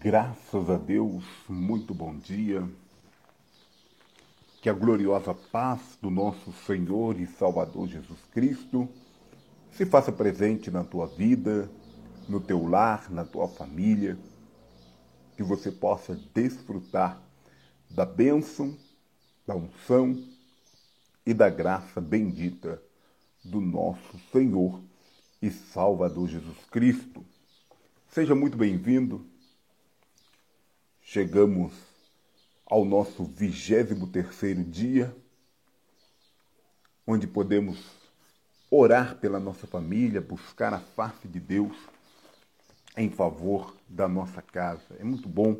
Graças a Deus, muito bom dia. Que a gloriosa paz do nosso Senhor e Salvador Jesus Cristo se faça presente na tua vida, no teu lar, na tua família. Que você possa desfrutar da bênção, da unção e da graça bendita do nosso Senhor e Salvador Jesus Cristo. Seja muito bem-vindo Chegamos ao nosso vigésimo terceiro dia, onde podemos orar pela nossa família, buscar a face de Deus em favor da nossa casa. É muito bom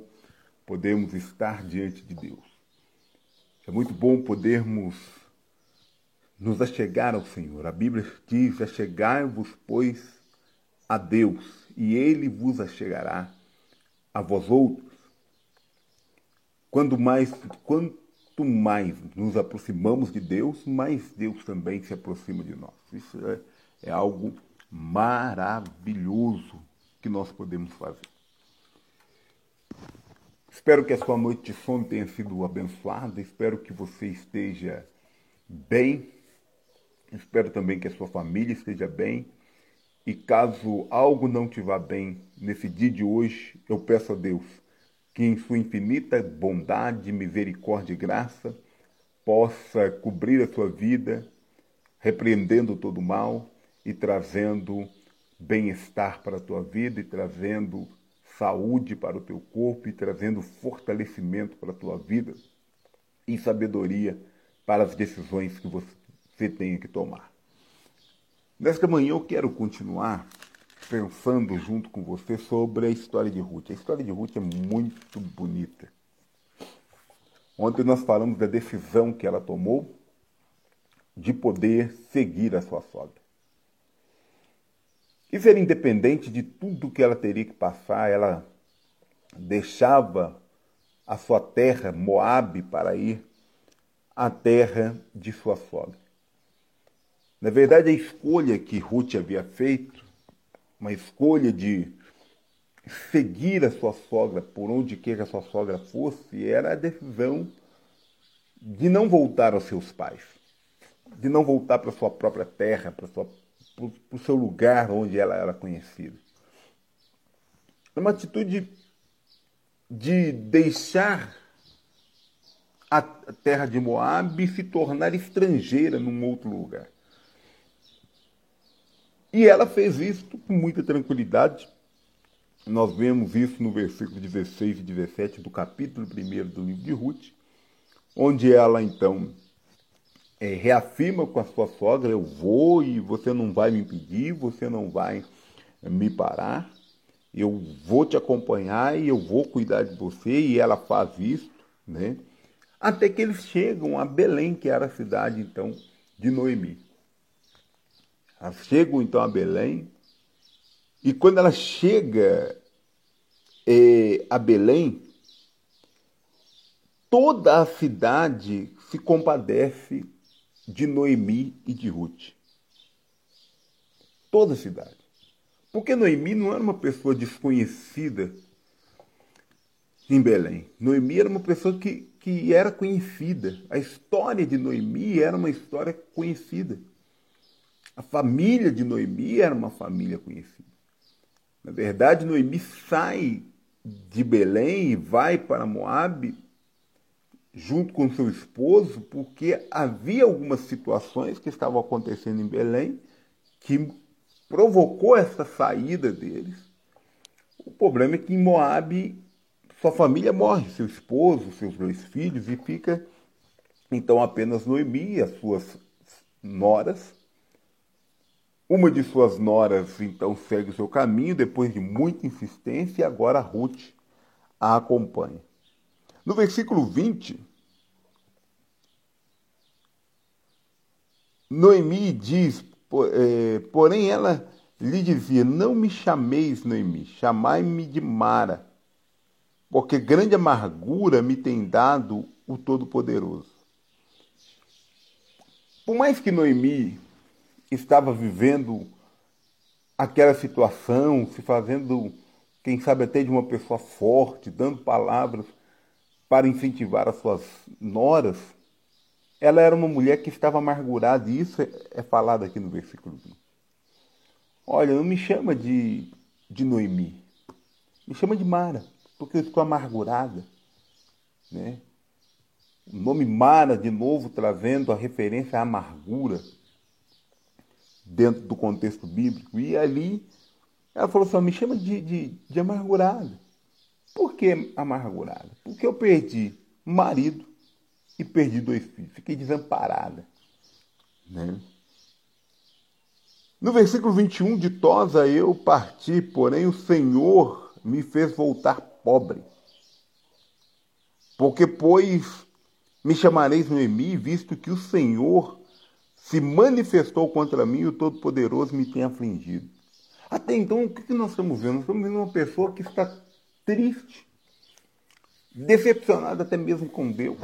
podermos estar diante de Deus. É muito bom podermos nos achegar ao Senhor. A Bíblia diz: Achegai-vos, pois, a Deus, e Ele vos achegará a vós outros. Quando mais, quanto mais nos aproximamos de Deus, mais Deus também se aproxima de nós. Isso é, é algo maravilhoso que nós podemos fazer. Espero que a sua noite de sono tenha sido abençoada. Espero que você esteja bem. Espero também que a sua família esteja bem. E caso algo não te vá bem nesse dia de hoje, eu peço a Deus que em sua infinita bondade, misericórdia e graça possa cobrir a sua vida, repreendendo todo o mal e trazendo bem-estar para a tua vida e trazendo saúde para o teu corpo e trazendo fortalecimento para a tua vida e sabedoria para as decisões que você tenha que tomar. Nesta manhã eu quero continuar pensando junto com você sobre a história de Ruth. A história de Ruth é muito bonita. Ontem nós falamos da decisão que ela tomou de poder seguir a sua sogra. E ser independente de tudo que ela teria que passar, ela deixava a sua terra, Moabe, para ir à terra de sua sogra. Na verdade, a escolha que Ruth havia feito uma escolha de seguir a sua sogra por onde quer que a sua sogra fosse, era a decisão de não voltar aos seus pais, de não voltar para a sua própria terra, para, o seu lugar onde ela era conhecida. É uma atitude de deixar a terra de Moab se tornar estrangeira num outro lugar. E ela fez isso com muita tranquilidade. Nós vemos isso no versículo 16 e 17 do capítulo 1 do livro de Ruth, onde ela então é, reafirma com a sua sogra: Eu vou e você não vai me impedir, você não vai me parar, eu vou te acompanhar e eu vou cuidar de você. E ela faz isso, né? Até que eles chegam a Belém, que era a cidade então de Noemi. Chegam então a Belém, e quando ela chega é, a Belém, toda a cidade se compadece de Noemi e de Ruth. Toda a cidade. Porque Noemi não era uma pessoa desconhecida em Belém. Noemi era uma pessoa que, que era conhecida. A história de Noemi era uma história conhecida. A família de Noemi era uma família conhecida. Na verdade, Noemi sai de Belém e vai para Moabe junto com seu esposo, porque havia algumas situações que estavam acontecendo em Belém que provocou essa saída deles. O problema é que em Moabe sua família morre, seu esposo, seus dois filhos, e fica então apenas Noemi e as suas noras uma de suas noras então segue o seu caminho depois de muita insistência e agora Ruth a acompanha. No versículo 20, Noemi diz, é, porém ela lhe dizia: Não me chameis Noemi, chamai-me de Mara, porque grande amargura me tem dado o Todo-Poderoso. Por mais que Noemi estava vivendo aquela situação, se fazendo quem sabe até de uma pessoa forte, dando palavras para incentivar as suas noras, ela era uma mulher que estava amargurada, e isso é, falado aqui no versículo 20. Olha, não me chama de, de Noemi, me chama de Mara, porque eu estou amargurada. Né? O nome Mara, de novo, trazendo a referência à amargura dentro do contexto bíblico. E ali ela falou assim: me chama de, de, de amargurada. Por que amargurada? Porque eu perdi marido e perdi dois filhos. Fiquei desamparada. Né? No versículo 21 de Tosa eu parti, porém o Senhor me fez voltar pobre. Porque, pois, me chamareis Noemi, visto que o Senhor se manifestou contra mim e o Todo-Poderoso me tem afligido. Até então, o que nós estamos vendo? Nós estamos vendo uma pessoa que está triste, decepcionada até mesmo com Deus.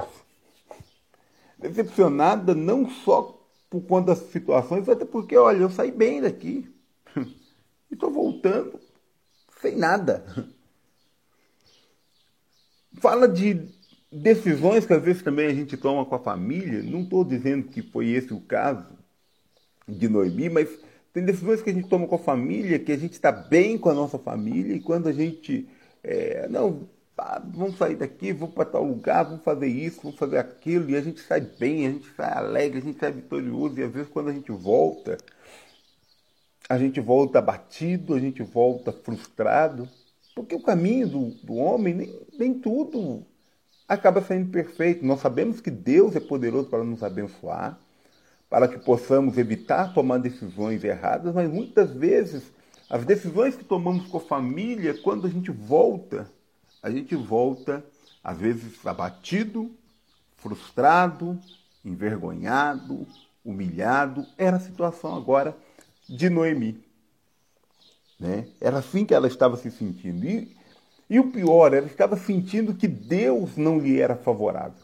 Decepcionada não só por conta das situações, até porque, olha, eu saí bem daqui. E estou voltando sem nada. Fala de decisões que às vezes também a gente toma com a família. Não estou dizendo que foi esse o caso de Noemi, mas tem decisões que a gente toma com a família, que a gente está bem com a nossa família, e quando a gente. É, não, vamos sair daqui, vamos para tal lugar, vamos fazer isso, vamos fazer aquilo, e a gente sai bem, a gente sai alegre, a gente sai vitorioso, e às vezes quando a gente volta, a gente volta abatido, a gente volta frustrado, porque o caminho do, do homem, nem, nem tudo acaba saindo perfeito. Nós sabemos que Deus é poderoso para nos abençoar, para que possamos evitar tomar decisões erradas, mas muitas vezes as decisões que tomamos com a família, quando a gente volta, a gente volta às vezes abatido, frustrado, envergonhado, humilhado. Era a situação agora de Noemi. Né? Era assim que ela estava se sentindo. E e o pior, ela estava sentindo que Deus não lhe era favorável.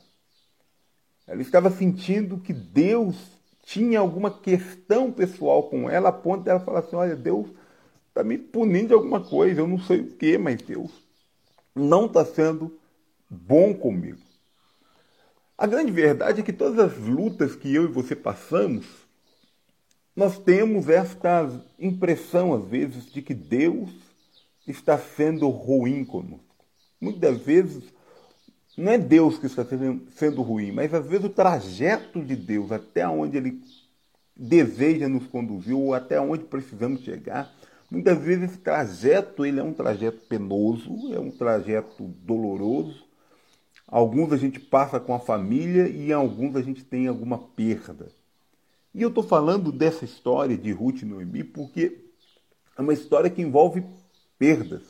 Ela estava sentindo que Deus tinha alguma questão pessoal com ela, a ponto dela falar assim: olha, Deus está me punindo de alguma coisa, eu não sei o que, mas Deus não está sendo bom comigo. A grande verdade é que todas as lutas que eu e você passamos, nós temos esta impressão, às vezes, de que Deus está sendo ruim conosco. Muitas vezes não é Deus que está sendo ruim, mas às vezes o trajeto de Deus até onde Ele deseja nos conduzir ou até onde precisamos chegar, muitas vezes esse trajeto ele é um trajeto penoso, é um trajeto doloroso. Alguns a gente passa com a família e em alguns a gente tem alguma perda. E eu estou falando dessa história de Ruth e Noemi porque é uma história que envolve perdas.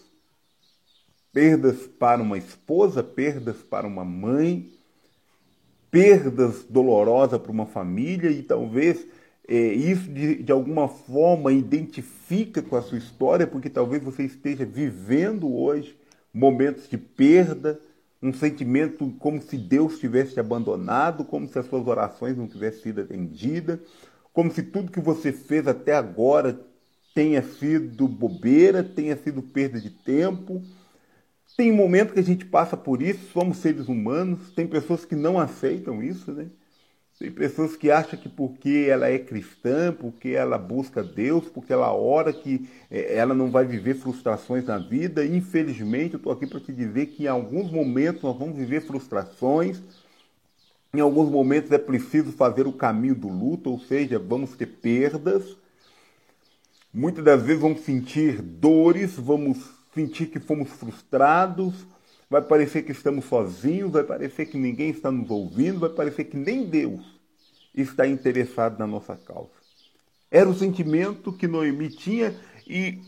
Perdas para uma esposa, perdas para uma mãe, perdas dolorosas para uma família e talvez é, isso de, de alguma forma identifica com a sua história, porque talvez você esteja vivendo hoje momentos de perda, um sentimento como se Deus tivesse te abandonado, como se as suas orações não tivessem sido atendidas, como se tudo que você fez até agora tenha sido bobeira, tenha sido perda de tempo. Tem momento que a gente passa por isso, somos seres humanos, tem pessoas que não aceitam isso, né? Tem pessoas que acham que porque ela é cristã, porque ela busca Deus, porque ela ora, que é, ela não vai viver frustrações na vida. Infelizmente, eu estou aqui para te dizer que em alguns momentos nós vamos viver frustrações, em alguns momentos é preciso fazer o caminho do luto, ou seja, vamos ter perdas. Muitas das vezes vamos sentir dores, vamos sentir que fomos frustrados, vai parecer que estamos sozinhos, vai parecer que ninguém está nos ouvindo, vai parecer que nem Deus está interessado na nossa causa. Era o sentimento que Noemi tinha e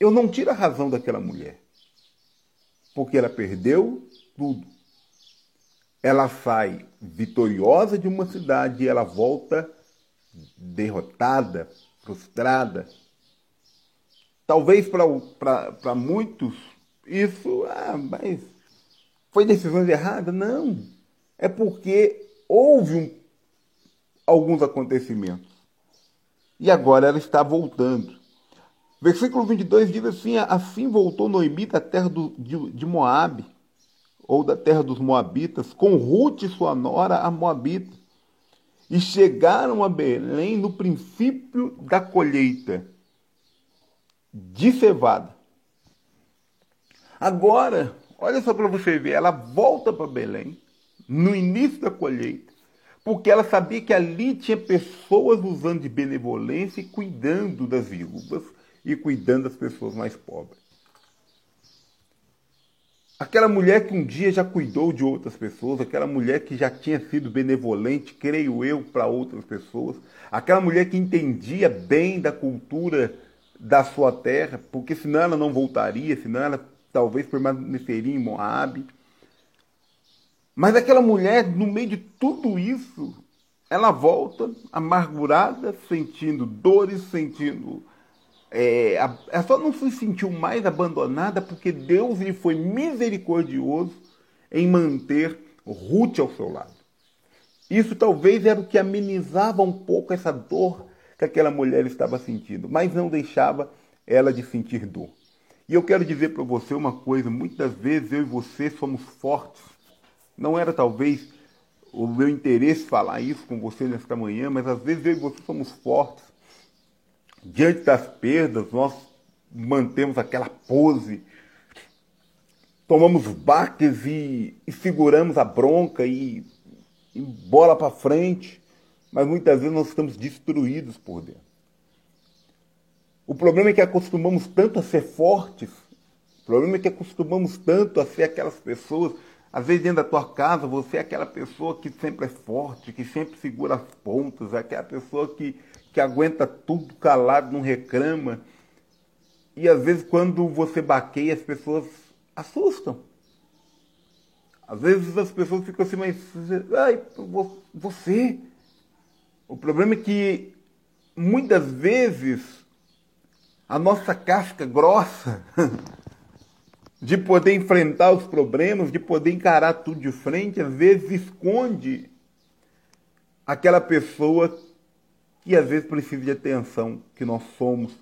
eu não tiro a razão daquela mulher, porque ela perdeu tudo. Ela sai vitoriosa de uma cidade e ela volta derrotada, frustrada, Talvez para muitos isso, ah, mas foi decisões erradas? Não. É porque houve um, alguns acontecimentos. E agora ela está voltando. Versículo 22 diz assim: Assim voltou Noemi da terra do, de, de Moabe, ou da terra dos Moabitas, com Ruth sua nora, a Moabita, e chegaram a Belém no princípio da colheita de cevada. Agora, olha só para você ver, ela volta para Belém no início da colheita, porque ela sabia que ali tinha pessoas usando de benevolência e cuidando das viúvas e cuidando das pessoas mais pobres. Aquela mulher que um dia já cuidou de outras pessoas, aquela mulher que já tinha sido benevolente, creio eu, para outras pessoas, aquela mulher que entendia bem da cultura da sua terra, porque senão ela não voltaria, senão ela talvez permaneceria em Moab. Mas aquela mulher, no meio de tudo isso, ela volta amargurada, sentindo dores, sentindo é, ela só não se sentiu mais abandonada porque Deus lhe foi misericordioso em manter Ruth ao seu lado. Isso talvez era o que amenizava um pouco essa dor que aquela mulher estava sentindo, mas não deixava ela de sentir dor. E eu quero dizer para você uma coisa: muitas vezes eu e você somos fortes. Não era talvez o meu interesse falar isso com você nesta manhã, mas às vezes eu e você somos fortes diante das perdas, nós mantemos aquela pose, tomamos baques e, e seguramos a bronca e, e bola para frente, mas muitas vezes nós estamos destruídos por dentro. O problema é que acostumamos tanto a ser fortes, o problema é que acostumamos tanto a ser aquelas pessoas às vezes dentro da tua casa você é aquela pessoa que sempre é forte, que sempre segura as pontas, é aquela pessoa que que aguenta tudo calado, não reclama. E às vezes quando você baqueia, as pessoas assustam. Às vezes as pessoas ficam assim, mas ai, você. O problema é que muitas vezes a nossa casca grossa de poder enfrentar os problemas, de poder encarar tudo de frente, às vezes esconde aquela pessoa que às vezes precisa de atenção, que nós somos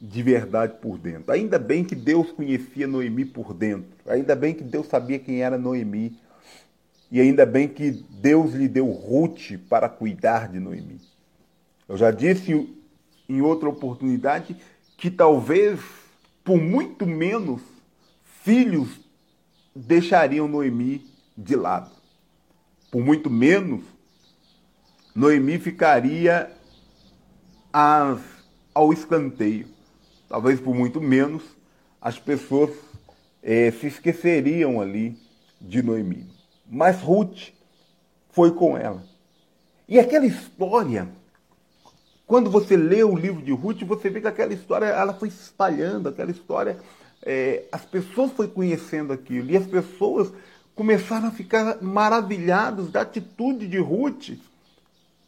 de verdade por dentro. Ainda bem que Deus conhecia Noemi por dentro. Ainda bem que Deus sabia quem era Noemi. E ainda bem que Deus lhe deu Ruth para cuidar de Noemi. Eu já disse em outra oportunidade que talvez por muito menos filhos deixariam Noemi de lado. Por muito menos Noemi ficaria ao escanteio. Talvez por muito menos, as pessoas é, se esqueceriam ali de Noemi. Mas Ruth foi com ela. E aquela história, quando você lê o livro de Ruth, você vê que aquela história ela foi se espalhando, aquela história, é, as pessoas foi conhecendo aquilo, e as pessoas começaram a ficar maravilhadas da atitude de Ruth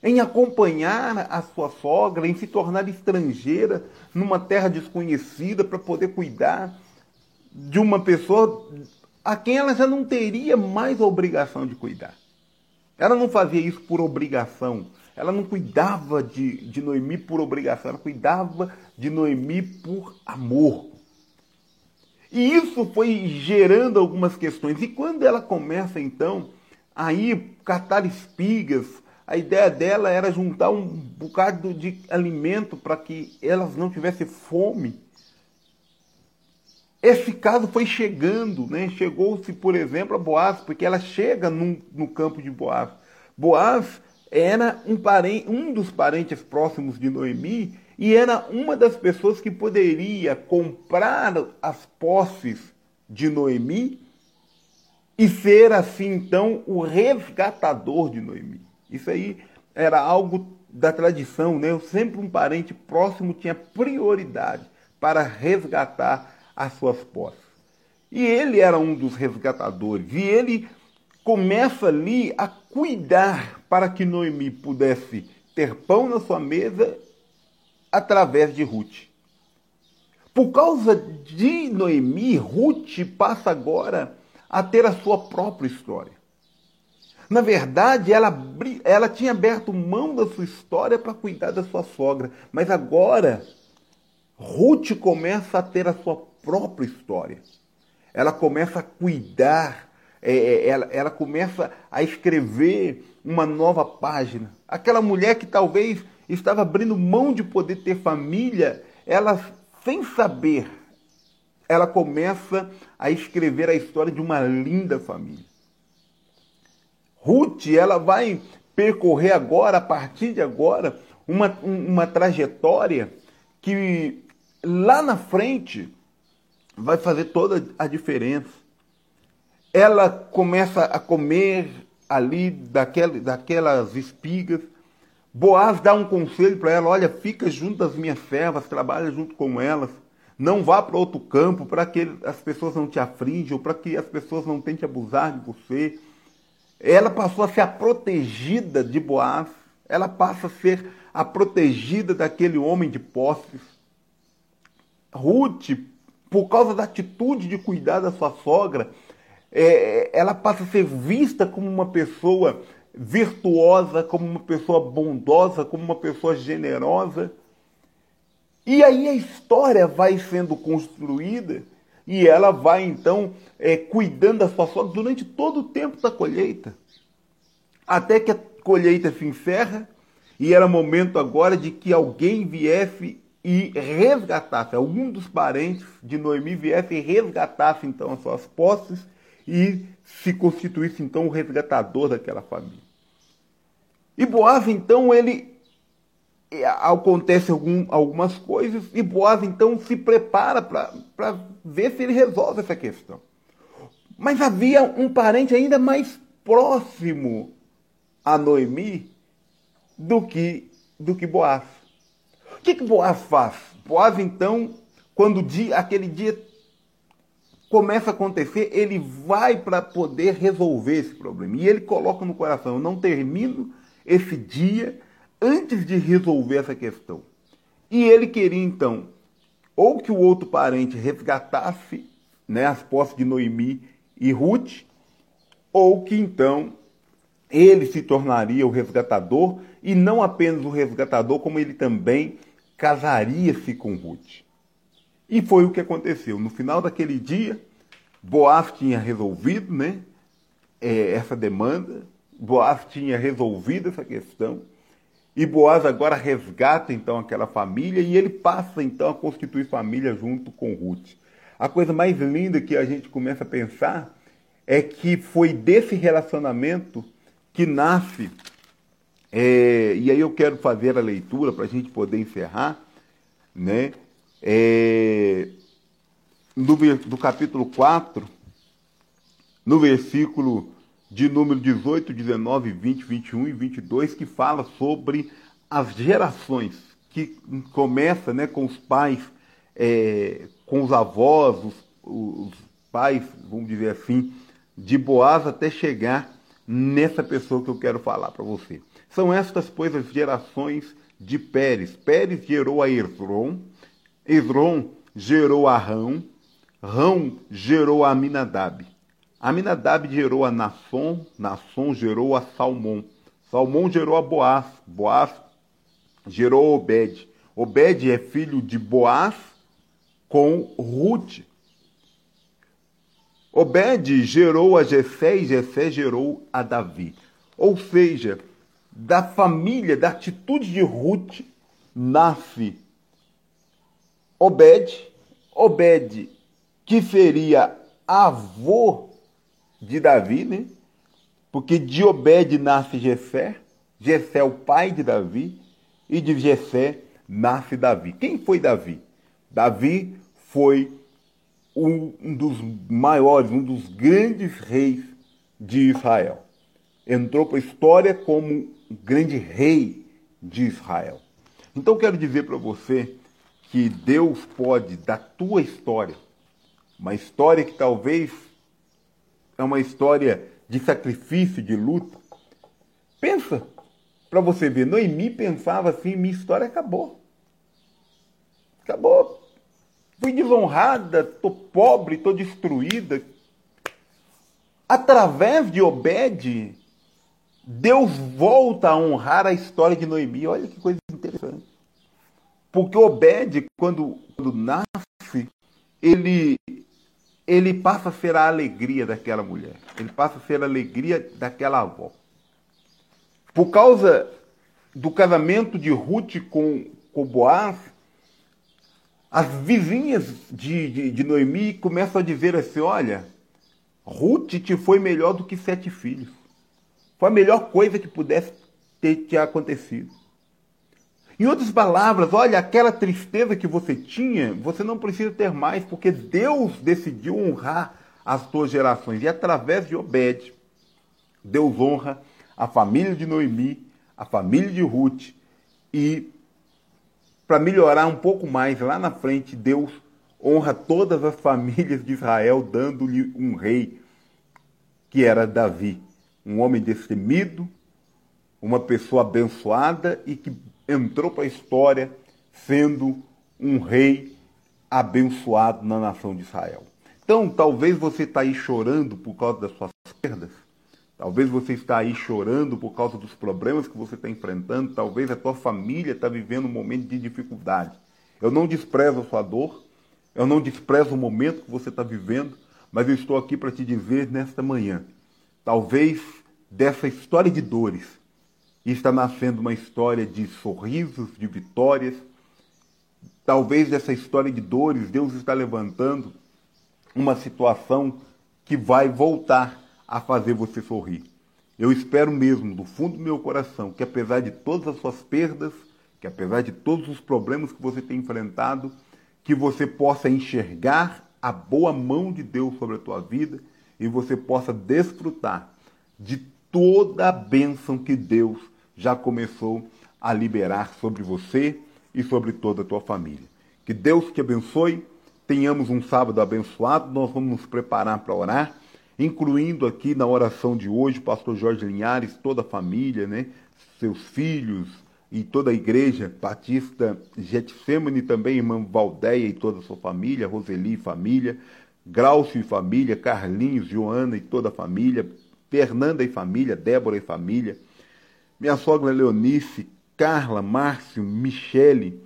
em acompanhar a sua sogra, em se tornar estrangeira numa terra desconhecida para poder cuidar de uma pessoa a quem ela já não teria mais a obrigação de cuidar. Ela não fazia isso por obrigação. Ela não cuidava de, de Noemi por obrigação, ela cuidava de Noemi por amor. E isso foi gerando algumas questões. E quando ela começa então a ir catar espigas a ideia dela era juntar um bocado de alimento para que elas não tivessem fome. Esse caso foi chegando, né? chegou-se, por exemplo, a Boaz, porque ela chega num, no campo de Boaz. Boaz era um, parente, um dos parentes próximos de Noemi e era uma das pessoas que poderia comprar as posses de Noemi e ser assim então o resgatador de Noemi. Isso aí era algo da tradição, né? Sempre um parente próximo tinha prioridade para resgatar as suas posses. E ele era um dos resgatadores. E ele começa ali a cuidar para que Noemi pudesse ter pão na sua mesa através de Ruth. Por causa de Noemi, Ruth passa agora a ter a sua própria história. Na verdade, ela, ela tinha aberto mão da sua história para cuidar da sua sogra. Mas agora, Ruth começa a ter a sua própria história. Ela começa a cuidar, é, é, ela, ela começa a escrever uma nova página. Aquela mulher que talvez estava abrindo mão de poder ter família, ela, sem saber, ela começa a escrever a história de uma linda família. Ruth, ela vai percorrer agora, a partir de agora, uma, uma trajetória que lá na frente vai fazer toda a diferença. Ela começa a comer ali daquela, daquelas espigas. Boaz dá um conselho para ela: olha, fica junto das minhas servas, trabalha junto com elas. Não vá para outro campo para que as pessoas não te afringam, para que as pessoas não tentem abusar de você. Ela passou a ser a protegida de Boaz. Ela passa a ser a protegida daquele homem de posses. Ruth, por causa da atitude de cuidar da sua sogra, é, ela passa a ser vista como uma pessoa virtuosa, como uma pessoa bondosa, como uma pessoa generosa. E aí a história vai sendo construída e ela vai então é, cuidando da sua sogra durante todo o tempo da colheita. Até que a colheita se encerra e era momento agora de que alguém viesse e resgatasse, algum dos parentes de Noemi viesse e resgatasse então as suas posses e se constituísse então o resgatador daquela família. E Boaz então ele acontece algum, algumas coisas e Boaz então se prepara para ver se ele resolve essa questão. Mas havia um parente ainda mais próximo a Noemi do que do que Boaz. O que, que Boaz faz? Boaz então, quando dia, aquele dia começa a acontecer, ele vai para poder resolver esse problema. E ele coloca no coração: eu não termino esse dia antes de resolver essa questão. E ele queria então, ou que o outro parente resgatasse né, as posses de Noemi e Ruth, ou que então ele se tornaria o resgatador, e não apenas o resgatador, como ele também casaria-se com Ruth. E foi o que aconteceu. No final daquele dia, Boaz tinha resolvido né, é, essa demanda, Boaz tinha resolvido essa questão, e Boaz agora resgata então aquela família e ele passa então a constituir família junto com Ruth. A coisa mais linda que a gente começa a pensar é que foi desse relacionamento que nasce, é, e aí eu quero fazer a leitura para a gente poder encerrar, né? É, do, do capítulo 4, no versículo de número 18, 19, 20, 21 e 22, que fala sobre as gerações, que começa né, com os pais, é, com os avós, os, os pais, vamos dizer assim, de Boaz até chegar nessa pessoa que eu quero falar para você. São estas, pois, as gerações de Pérez. Pérez gerou a Esron, Esron gerou a Rão, Rão gerou a Aminadab. Aminadab gerou a Nasson, Nasson gerou a Salmão. Salmão gerou a Boaz, Boaz gerou Obed. Obed é filho de Boaz com Ruth. Obed gerou a Jessé e gerou a Davi. Ou seja, da família, da atitude de Ruth, nasce Obed, Obed que seria avô de Davi, né? Porque de Obed nasce Jessé, Jessé é o pai de Davi, e de Jessé nasce Davi. Quem foi Davi? Davi foi um dos maiores, um dos grandes reis de Israel. Entrou para a história como um grande rei de Israel. Então quero dizer para você que Deus pode, da tua história, uma história que talvez é uma história de sacrifício, de luta. Pensa, para você ver, Noemi pensava assim: minha história acabou. Acabou. Fui desonrada, estou pobre, estou destruída. Através de Obed, Deus volta a honrar a história de Noemi. Olha que coisa interessante. Porque Obed, quando, quando nasce, ele, ele passa a ser a alegria daquela mulher. Ele passa a ser a alegria daquela avó. Por causa do casamento de Ruth com, com Boaz, as vizinhas de, de, de Noemi começam a dizer assim: olha, Ruth te foi melhor do que sete filhos. Foi a melhor coisa que pudesse ter te acontecido. Em outras palavras, olha, aquela tristeza que você tinha, você não precisa ter mais, porque Deus decidiu honrar as tuas gerações. E através de Obed, Deus honra a família de Noemi, a família de Ruth e para melhorar um pouco mais lá na frente, Deus honra todas as famílias de Israel, dando-lhe um rei, que era Davi, um homem destemido, uma pessoa abençoada e que entrou para a história sendo um rei abençoado na nação de Israel. Então, talvez você está aí chorando por causa das suas perdas, Talvez você está aí chorando por causa dos problemas que você está enfrentando. Talvez a tua família está vivendo um momento de dificuldade. Eu não desprezo a sua dor. Eu não desprezo o momento que você está vivendo. Mas eu estou aqui para te dizer nesta manhã. Talvez dessa história de dores está nascendo uma história de sorrisos, de vitórias. Talvez dessa história de dores Deus está levantando uma situação que vai voltar a fazer você sorrir. Eu espero mesmo, do fundo do meu coração, que apesar de todas as suas perdas, que apesar de todos os problemas que você tem enfrentado, que você possa enxergar a boa mão de Deus sobre a tua vida e você possa desfrutar de toda a bênção que Deus já começou a liberar sobre você e sobre toda a tua família. Que Deus te abençoe, tenhamos um sábado abençoado, nós vamos nos preparar para orar incluindo aqui na oração de hoje pastor Jorge Linhares, toda a família, né? seus filhos e toda a igreja Batista Getsemane, também irmã Valdeia e toda a sua família, Roseli e família, Graucio e família, Carlinhos, Joana e toda a família, Fernanda e família, Débora e família, minha sogra Leonice, Carla, Márcio, Michele,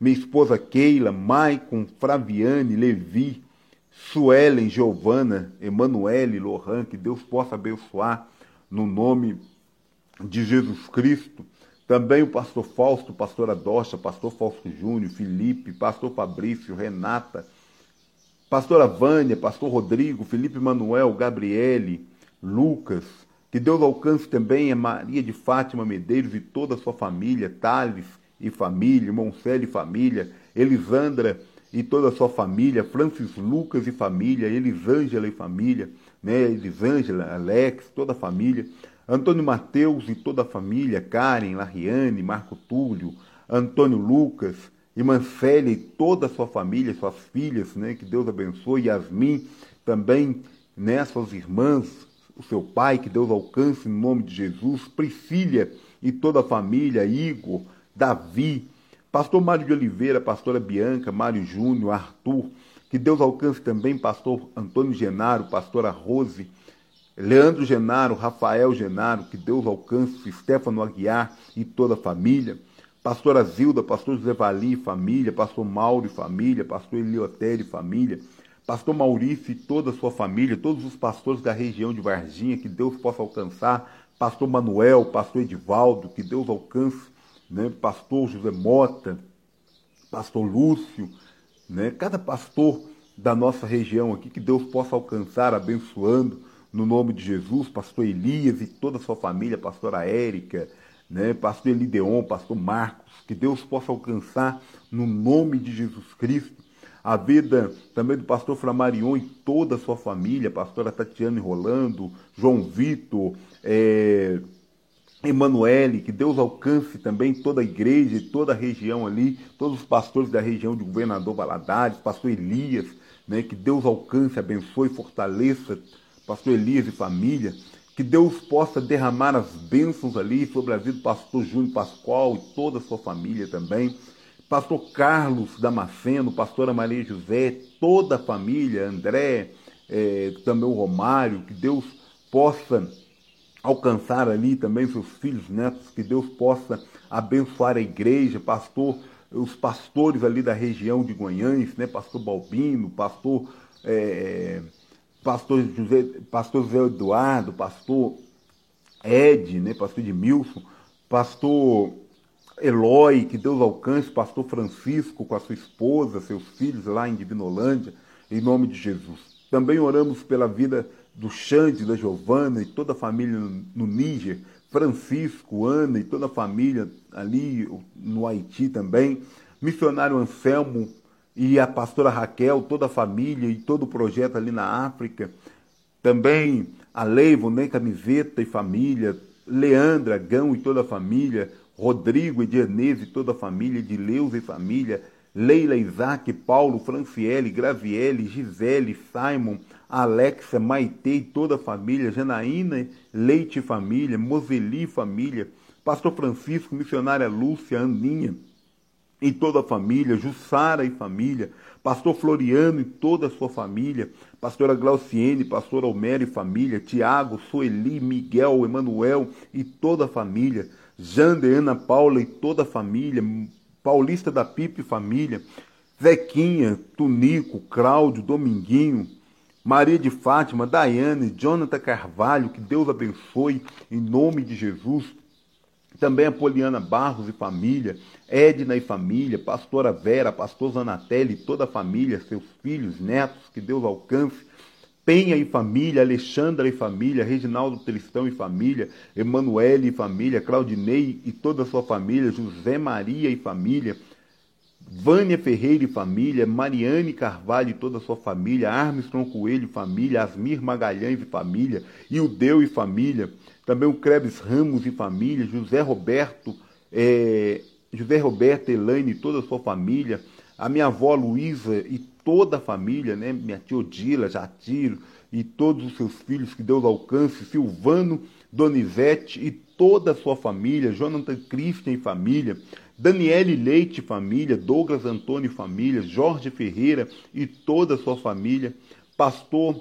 minha esposa Keila, Maicon, Fraviane, Levi, Suelen, Giovana, Emanuele, Lohan, que Deus possa abençoar no nome de Jesus Cristo. Também o pastor Fausto, pastor Adocha, pastor Fausto Júnior, Felipe, pastor Fabrício, Renata, pastora Vânia, pastor Rodrigo, Felipe Manuel, Gabriele, Lucas. Que Deus alcance também a Maria de Fátima Medeiros e toda a sua família, Thales e família, Moncelli e família, Elisandra e toda a sua família, Francis Lucas e família, Elisângela e família, né, Elisângela, Alex, toda a família, Antônio Mateus e toda a família, Karen, Lariane, Marco Túlio, Antônio Lucas, irmã Célia e toda a sua família, suas filhas, né, que Deus abençoe, Yasmin, também, né, suas irmãs, o seu pai, que Deus alcance no nome de Jesus, Priscília e toda a família, Igor, Davi, Pastor Mário de Oliveira, pastora Bianca, Mário Júnior, Arthur, que Deus alcance também pastor Antônio Genaro, pastora Rose, Leandro Genaro, Rafael Genaro, que Deus alcance Stefano Aguiar e toda a família, pastora Zilda, pastor José Vali família, pastor Mauro e família, pastor Eliotério e família, pastor Maurício e toda a sua família, todos os pastores da região de Varginha, que Deus possa alcançar, pastor Manuel, pastor Edivaldo, que Deus alcance né? pastor José Mota, pastor Lúcio, né? cada pastor da nossa região aqui, que Deus possa alcançar, abençoando no nome de Jesus, pastor Elias e toda a sua família, pastora Érica, né? pastor Elideon, pastor Marcos, que Deus possa alcançar no nome de Jesus Cristo. A vida também do pastor Flamarion e toda a sua família, pastora Tatiana Rolando, João Vitor, é, Emanuele, que Deus alcance também toda a igreja e toda a região ali, todos os pastores da região de Governador Valadares, pastor Elias, né, que Deus alcance, abençoe, fortaleça pastor Elias e família, que Deus possa derramar as bênçãos ali sobre a vida do pastor Júnior Pascoal e toda a sua família também, pastor Carlos Damasceno, pastora Maria José, toda a família, André, é, também o Romário, que Deus possa alcançar ali também seus filhos, netos, que Deus possa abençoar a igreja, pastor os pastores ali da região de Goiânia, né? Pastor Balbino, pastor, é, pastor, José, pastor José Eduardo, pastor Ed, né? Pastor Edmilson, pastor Eloy, que Deus alcance, pastor Francisco com a sua esposa, seus filhos lá em Divinolândia, em nome de Jesus. Também oramos pela vida do Xande, da Giovana e toda a família no Níger, Francisco, Ana e toda a família ali no Haiti também, missionário Anselmo e a pastora Raquel, toda a família e todo o projeto ali na África, também a Leivo, nem Camiseta e família, Leandra, Gão e toda a família, Rodrigo, Edianese e toda a família, de Leus e família, Leila, Isaac, Paulo, Franciele, Graviele, Gisele, Simon, Alexa, Maite e toda a família, Janaína, Leite e família, Moseli família, Pastor Francisco, missionária Lúcia, Aninha e toda a família, Jussara e família, Pastor Floriano e toda a sua família, Pastora Glauciene, Pastor Almério e família, Tiago, Sueli, Miguel, Emanuel e toda a família, Jander, Ana Paula e toda a família, Paulista da Pipe e família, Zequinha, Tunico, Cláudio, Dominguinho, Maria de Fátima, Daiane, Jonathan Carvalho, que Deus abençoe em nome de Jesus. Também a Poliana Barros e família, Edna e família, pastora Vera, pastor Zanatelli e toda a família, seus filhos, netos, que Deus alcance. Penha e família, Alexandra e família, Reginaldo Tristão e família, Emanuele e família, Claudinei e toda a sua família, José Maria e família, Vânia Ferreira e família, Mariane Carvalho e toda a sua família, Armstrong Coelho e família, Asmir Magalhães e família, Ildeu e família, também o Krebs Ramos e família, José Roberto, é, José Roberto, Elaine e toda a sua família, a minha avó Luísa e toda a família, né? minha tia Odila, Jatiro e todos os seus filhos, que Deus alcance, Silvano, Donizete e toda a sua família, Jonathan Christian e família, Daniele Leite e família, Douglas Antônio e família, Jorge Ferreira e toda a sua família, pastor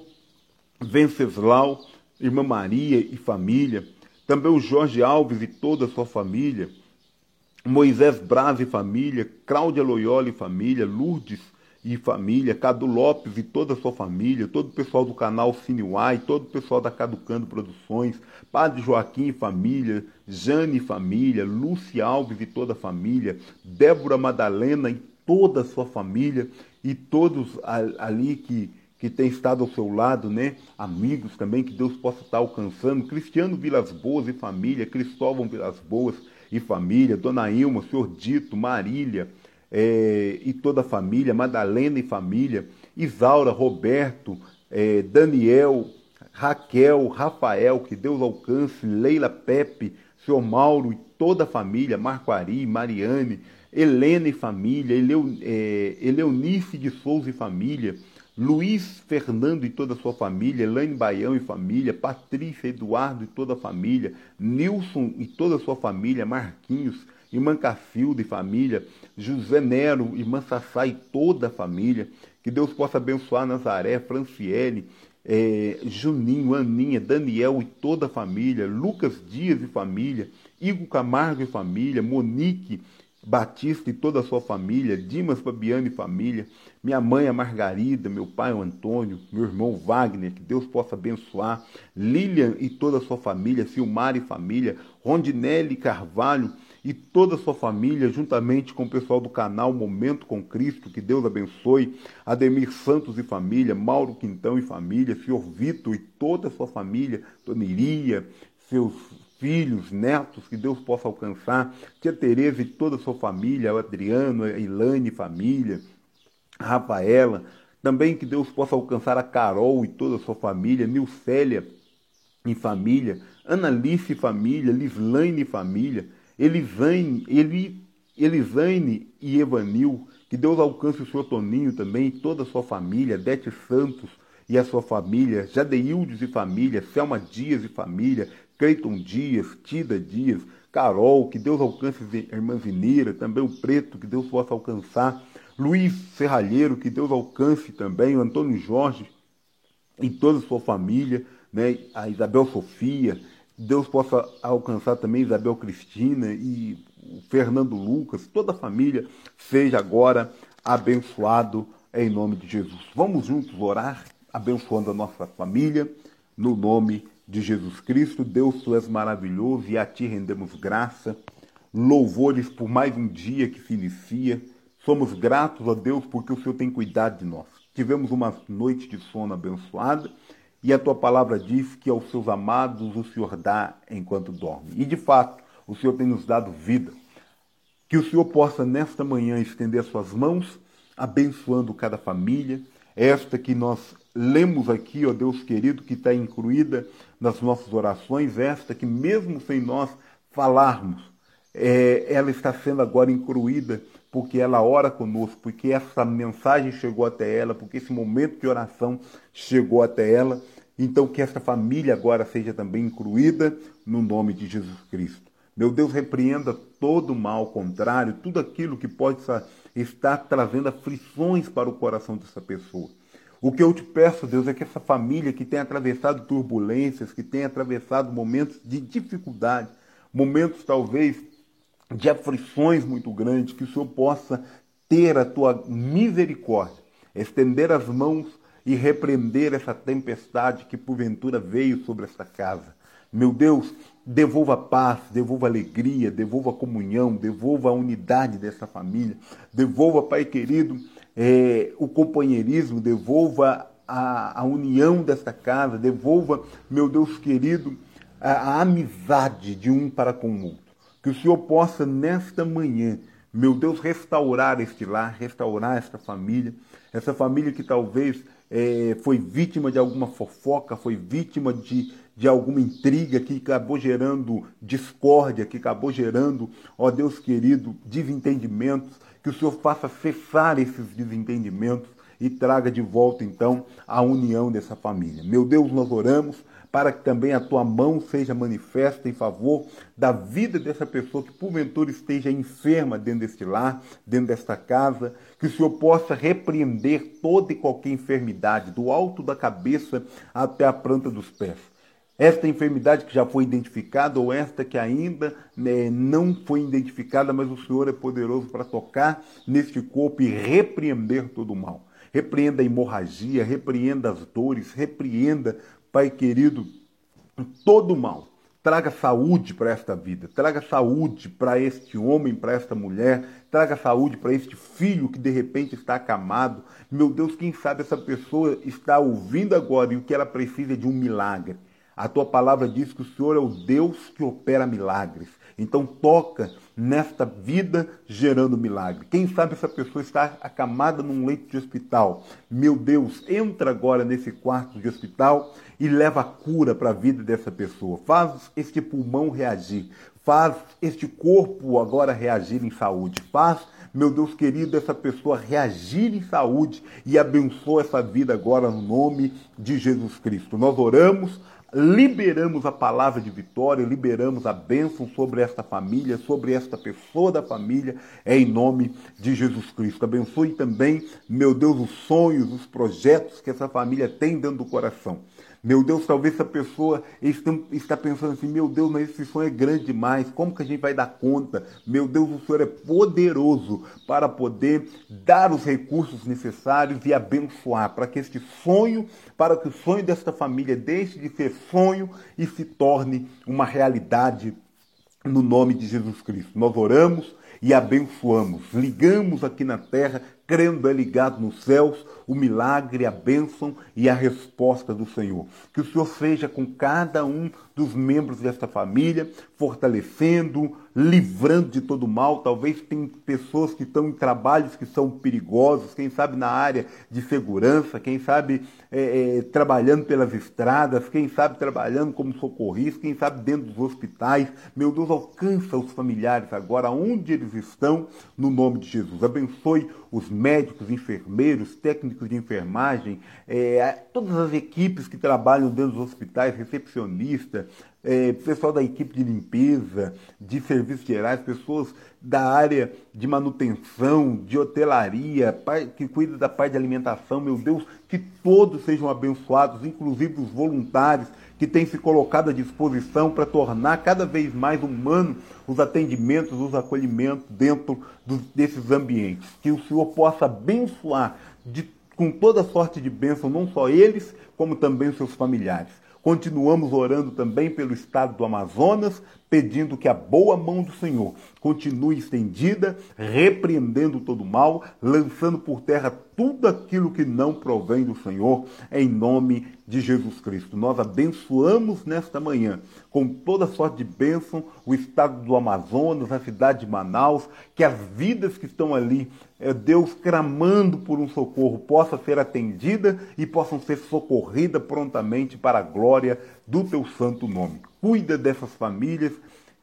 Venceslau, irmã Maria e família, também o Jorge Alves e toda a sua família, Moisés Braz e família, Cláudia Loyola e família, Lourdes e família, Cadu Lopes e toda a sua família, todo o pessoal do canal Cineuai, todo o pessoal da Caducando Produções, Padre Joaquim e família, Jane e família, Lúcia Alves e toda a família, Débora Madalena e toda a sua família, e todos ali que, que têm estado ao seu lado, né? Amigos também, que Deus possa estar alcançando, Cristiano Vilas Boas e família, Cristóvão Vilas Boas e família, Dona Ilma, Senhor Dito, Marília, é, e toda a família, Madalena e família, Isaura, Roberto, é, Daniel, Raquel, Rafael, que Deus alcance, Leila Pepe, seu Mauro e toda a família, Marco Ari, Mariane, Helena e família, Eleu, é, de Souza e família, Luiz Fernando e toda a sua família, Elaine Baião e família, Patrícia, Eduardo e toda a família, Nilson e toda a sua família, Marquinhos, irmã Cacilda e família, José Nero, irmã Sassá e toda a família. Que Deus possa abençoar Nazaré, Franciele, é, Juninho, Aninha, Daniel e toda a família, Lucas Dias e família, Igor Camargo e família, Monique Batista e toda a sua família, Dimas Fabiano e família, minha mãe a Margarida, meu pai o Antônio, meu irmão Wagner, que Deus possa abençoar, Lilian e toda a sua família, Silmar e família, Rondinelli Carvalho e toda a sua família, juntamente com o pessoal do canal Momento com Cristo, que Deus abençoe, Ademir Santos e família, Mauro Quintão e família, Senhor Vitor e toda a sua família, Dona Iria, seus filhos, netos, que Deus possa alcançar, tia Tereza e toda a sua família, o Adriano, a Ilane família, a Rafaela, também que Deus possa alcançar a Carol e toda a sua família, Nilcélia e família, Analice e família, Lislaine e família, Elisane, Eli, Elisane e Evanil, que Deus alcance o senhor Toninho também, toda a sua família, Dete Santos e a sua família, Jadeildes e família, Selma Dias e família, Cleiton Dias, Tida Dias, Carol, que Deus alcance a irmã Zineira, também o Preto, que Deus possa alcançar, Luiz Serralheiro, que Deus alcance também, o Antônio Jorge e toda a sua família, né, a Isabel Sofia, Deus possa alcançar também Isabel Cristina e o Fernando Lucas, toda a família, seja agora abençoado em nome de Jesus. Vamos juntos orar, abençoando a nossa família, no nome de Jesus Cristo. Deus, tu és maravilhoso e a ti rendemos graça, louvores por mais um dia que se inicia. Somos gratos a Deus porque o Senhor tem cuidado de nós. Tivemos uma noite de sono abençoada e a tua palavra diz que aos seus amados o Senhor dá enquanto dorme. E de fato, o Senhor tem nos dado vida. Que o Senhor possa nesta manhã estender as suas mãos abençoando cada família, esta que nós lemos aqui, ó Deus querido, que está incluída nas nossas orações, esta que mesmo sem nós falarmos, é, ela está sendo agora incluída porque ela ora conosco, porque essa mensagem chegou até ela, porque esse momento de oração chegou até ela. Então, que essa família agora seja também incluída no nome de Jesus Cristo. Meu Deus, repreenda todo mal contrário, tudo aquilo que pode estar trazendo aflições para o coração dessa pessoa. O que eu te peço, Deus, é que essa família que tem atravessado turbulências, que tem atravessado momentos de dificuldade, momentos talvez de aflições muito grandes, que o Senhor possa ter a tua misericórdia, estender as mãos e repreender essa tempestade que porventura veio sobre esta casa. Meu Deus, devolva paz, devolva alegria, devolva comunhão, devolva a unidade dessa família, devolva, Pai querido, é, o companheirismo, devolva a, a, união desta casa, devolva, meu Deus querido, a, a amizade de um para com o outro. Que o Senhor possa, nesta manhã, meu Deus, restaurar este lar, restaurar esta família, essa família que talvez é, foi vítima de alguma fofoca, foi vítima de de alguma intriga que acabou gerando discórdia, que acabou gerando, ó Deus querido, desentendimentos, que o Senhor faça cessar esses desentendimentos e traga de volta então a união dessa família. Meu Deus, nós oramos para que também a tua mão seja manifesta em favor da vida dessa pessoa que porventura esteja enferma dentro deste lar, dentro desta casa, que o Senhor possa repreender toda e qualquer enfermidade, do alto da cabeça até a planta dos pés esta enfermidade que já foi identificada ou esta que ainda né, não foi identificada, mas o Senhor é poderoso para tocar neste corpo e repreender todo o mal. Repreenda a hemorragia, repreenda as dores, repreenda, Pai querido, todo o mal. Traga saúde para esta vida, traga saúde para este homem, para esta mulher, traga saúde para este filho que de repente está acamado. Meu Deus, quem sabe essa pessoa está ouvindo agora e o que ela precisa é de um milagre. A tua palavra diz que o Senhor é o Deus que opera milagres. Então toca nesta vida gerando milagre. Quem sabe essa pessoa está acamada num leito de hospital. Meu Deus, entra agora nesse quarto de hospital e leva a cura para a vida dessa pessoa. Faz este pulmão reagir. Faz este corpo agora reagir em saúde. Faz meu Deus querido, essa pessoa reagir em saúde e abençoa essa vida agora no nome de Jesus Cristo. Nós oramos liberamos a palavra de vitória, liberamos a bênção sobre esta família, sobre esta pessoa da família, é em nome de Jesus Cristo. Abençoe também, meu Deus, os sonhos, os projetos que essa família tem dentro do coração. Meu Deus, talvez essa pessoa está pensando assim, meu Deus, mas esse sonho é grande demais, como que a gente vai dar conta? Meu Deus, o Senhor é poderoso para poder dar os recursos necessários e abençoar, para que este sonho, para que o sonho desta família deixe de ser sonho e se torne uma realidade no nome de Jesus Cristo. Nós oramos e abençoamos, ligamos aqui na terra crendo é ligado nos céus o milagre, a bênção e a resposta do Senhor. Que o Senhor seja com cada um dos membros desta família, fortalecendo, livrando de todo mal. Talvez tem pessoas que estão em trabalhos que são perigosos, quem sabe na área de segurança, quem sabe é, é, trabalhando pelas estradas, quem sabe trabalhando como socorrista, quem sabe dentro dos hospitais. Meu Deus, alcança os familiares agora, onde eles estão, no nome de Jesus. Abençoe os médicos, enfermeiros, técnicos de enfermagem, é, todas as equipes que trabalham dentro dos hospitais, recepcionista, é, pessoal da equipe de limpeza, de serviços gerais, pessoas da área de manutenção, de hotelaria, que cuida da parte de alimentação, meu Deus, que todos sejam abençoados, inclusive os voluntários que tem se colocado à disposição para tornar cada vez mais humano os atendimentos, os acolhimentos dentro desses ambientes. Que o Senhor possa abençoar de, com toda sorte de bênção, não só eles, como também seus familiares. Continuamos orando também pelo estado do Amazonas, pedindo que a boa mão do Senhor continue estendida, repreendendo todo mal, lançando por terra tudo aquilo que não provém do Senhor, em nome de Jesus Cristo. Nós abençoamos nesta manhã, com toda sorte de bênção, o estado do Amazonas, a cidade de Manaus, que as vidas que estão ali, Deus clamando por um socorro, possa ser atendida e possam ser socorridas prontamente para a glória do teu santo nome. Cuida dessas famílias,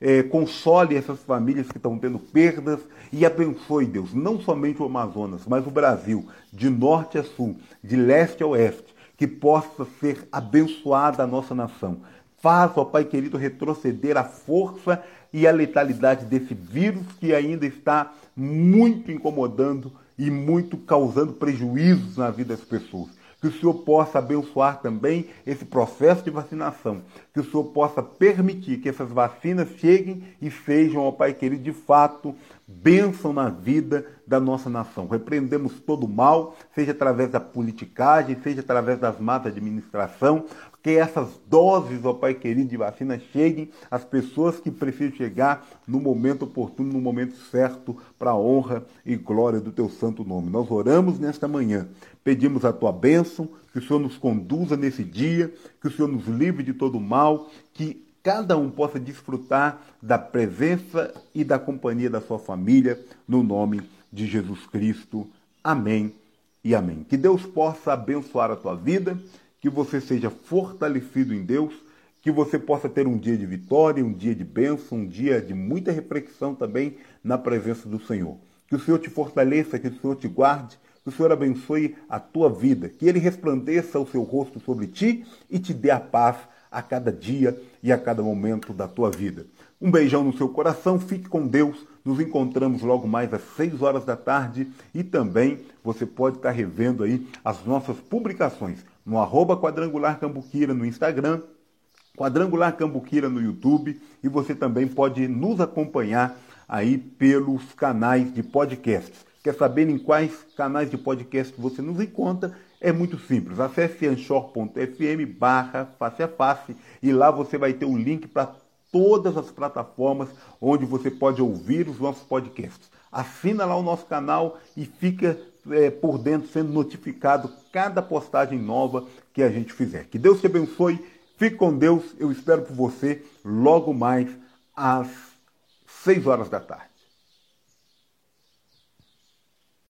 é, console essas famílias que estão tendo perdas e abençoe, Deus, não somente o Amazonas, mas o Brasil, de norte a sul, de leste a oeste, que possa ser abençoada a nossa nação. Faz, ó Pai querido, retroceder a força e a letalidade desse vírus que ainda está muito incomodando e muito causando prejuízos na vida das pessoas. Que o Senhor possa abençoar também esse processo de vacinação, que o Senhor possa permitir que essas vacinas cheguem e sejam, ó Pai querido, de fato, bênção na vida da nossa nação. Repreendemos todo o mal, seja através da politicagem, seja através das más administração, que essas doses, ó Pai querido, de vacina cheguem às pessoas que precisam chegar no momento oportuno, no momento certo, para a honra e glória do Teu santo nome. Nós oramos nesta manhã, pedimos a Tua bênção, que o Senhor nos conduza nesse dia, que o Senhor nos livre de todo mal, que cada um possa desfrutar da presença e da companhia da sua família, no nome de Jesus Cristo. Amém e amém. Que Deus possa abençoar a tua vida que você seja fortalecido em Deus, que você possa ter um dia de vitória, um dia de bênção, um dia de muita reflexão também na presença do Senhor. Que o Senhor te fortaleça, que o Senhor te guarde, que o Senhor abençoe a tua vida, que Ele resplandeça o seu rosto sobre ti e te dê a paz a cada dia e a cada momento da tua vida. Um beijão no seu coração, fique com Deus. Nos encontramos logo mais às 6 horas da tarde e também você pode estar revendo aí as nossas publicações no arroba quadrangular cambuquira no Instagram, quadrangular cambuquira no YouTube e você também pode nos acompanhar aí pelos canais de podcasts. Quer saber em quais canais de podcast você nos encontra? É muito simples. Acesse anchor.fm barra face a face e lá você vai ter o link para todas as plataformas onde você pode ouvir os nossos podcasts. Assina lá o nosso canal e fica é, por dentro sendo notificado cada postagem nova que a gente fizer. Que Deus te abençoe. Fique com Deus. Eu espero por você logo mais às 6 horas da tarde.